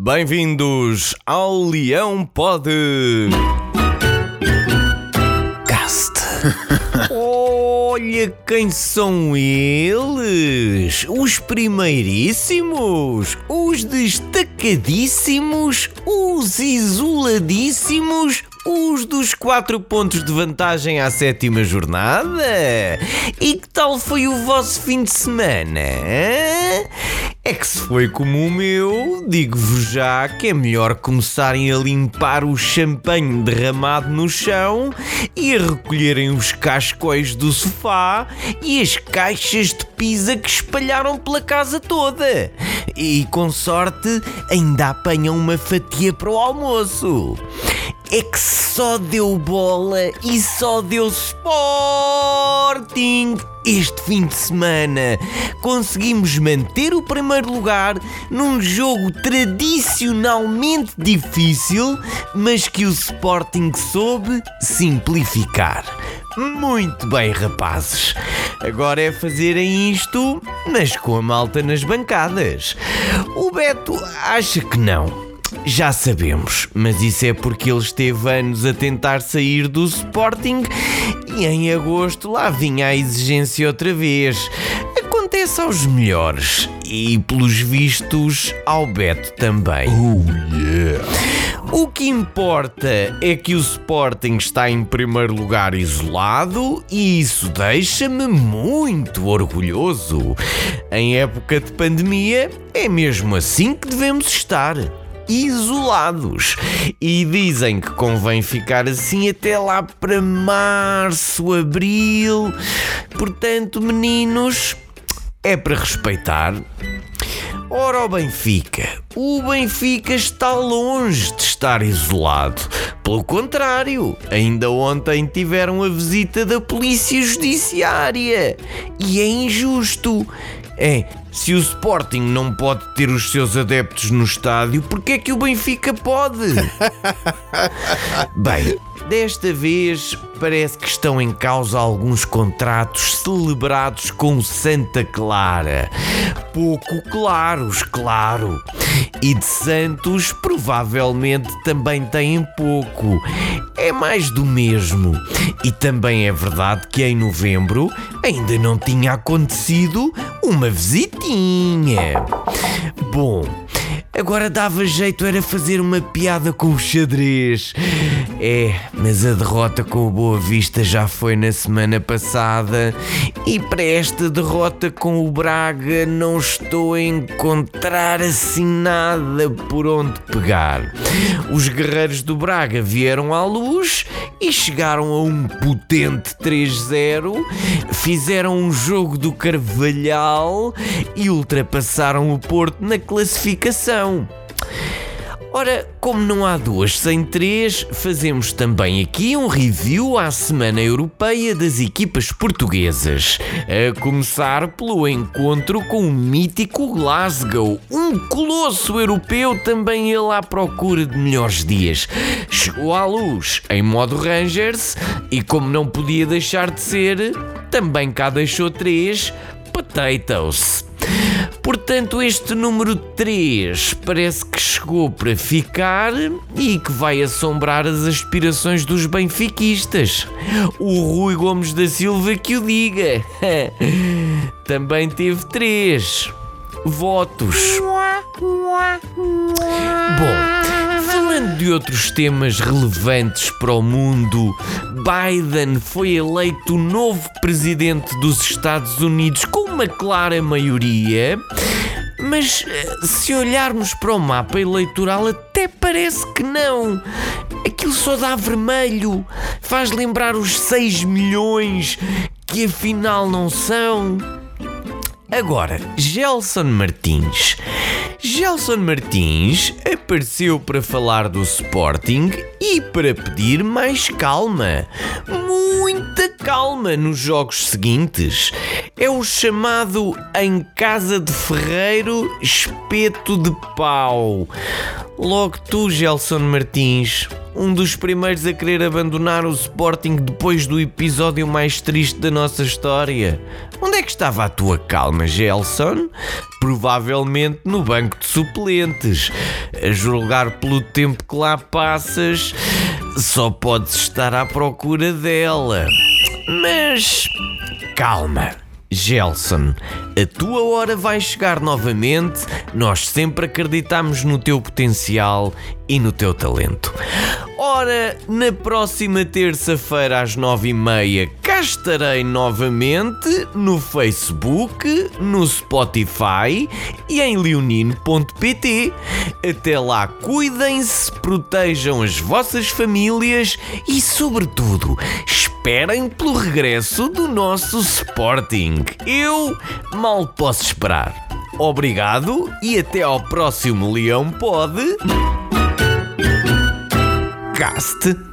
Bem-vindos ao Leão Pod. Cast. Olha quem são eles! Os primeiríssimos, os destacadíssimos, os isoladíssimos, os dos 4 pontos de vantagem à sétima jornada? E que tal foi o vosso fim de semana? hã? É que se foi como o meu, digo-vos já que é melhor começarem a limpar o champanhe derramado no chão e a recolherem os cascóis do sofá e as caixas de pizza que espalharam pela casa toda. E com sorte ainda apanham uma fatia para o almoço. É que só deu bola e só deu Sporting este fim de semana. Conseguimos manter o primeiro lugar num jogo tradicionalmente difícil, mas que o Sporting soube simplificar. Muito bem, rapazes. Agora é fazerem isto, mas com a malta nas bancadas. O Beto acha que não. Já sabemos, mas isso é porque ele esteve anos a tentar sair do Sporting e em agosto lá vinha a exigência outra vez. Acontece aos melhores e, pelos vistos, ao Beto também. Oh yeah! O que importa é que o Sporting está em primeiro lugar isolado e isso deixa-me muito orgulhoso. Em época de pandemia, é mesmo assim que devemos estar. Isolados. E dizem que convém ficar assim até lá para março, abril. Portanto, meninos, é para respeitar. Ora, o Benfica. O Benfica está longe de estar isolado. Pelo contrário, ainda ontem tiveram a visita da Polícia Judiciária. E é injusto. É, se o Sporting não pode ter os seus adeptos no estádio, porque é que o Benfica pode? Bem, desta vez parece que estão em causa alguns contratos celebrados com Santa Clara. Pouco claros, claro. E de Santos provavelmente também têm pouco. É mais do mesmo. E também é verdade que em novembro ainda não tinha acontecido uma visitinha. Bom, Agora dava jeito era fazer uma piada com o xadrez. É, mas a derrota com o Boa Vista já foi na semana passada e para esta derrota com o Braga não estou a encontrar assim nada por onde pegar. Os guerreiros do Braga vieram à luz e chegaram a um potente 3-0, fizeram um jogo do Carvalhal e ultrapassaram o Porto na classificação. Ora, como não há duas sem três, fazemos também aqui um review à Semana Europeia das equipas portuguesas. A começar pelo encontro com o mítico Glasgow, um colosso europeu, também ele à procura de melhores dias. Chegou à luz em modo Rangers e, como não podia deixar de ser, também cá deixou três Potatoes. Portanto, este número 3 parece que chegou para ficar e que vai assombrar as aspirações dos benfiquistas. O Rui Gomes da Silva que o diga. Também teve 3 votos. Outros temas relevantes para o mundo, Biden foi eleito o novo presidente dos Estados Unidos com uma clara maioria. Mas eh, se olharmos para o mapa eleitoral, até parece que não. Aquilo só dá vermelho. Faz lembrar os 6 milhões que afinal não são. Agora, Gelson Martins. Gelson Martins apareceu para falar do Sporting e para pedir mais calma. Muita calma nos jogos seguintes. É o chamado em casa de ferreiro espeto de pau. Logo tu, Gelson Martins, um dos primeiros a querer abandonar o Sporting depois do episódio mais triste da nossa história. Onde é que estava a tua calma, Gelson? Provavelmente no banco de suplentes. A julgar pelo tempo que lá passas, só podes estar à procura dela. Mas calma. Gelson, a tua hora vai chegar novamente. Nós sempre acreditamos no teu potencial e no teu talento. Ora, na próxima terça-feira às nove e meia cá estarei novamente no Facebook, no Spotify e em leonino.pt. Até lá, cuidem-se, protejam as vossas famílias e, sobretudo, esperem pelo regresso do nosso Sporting. Eu mal posso esperar. Obrigado e até ao próximo Leão Pode. Cast.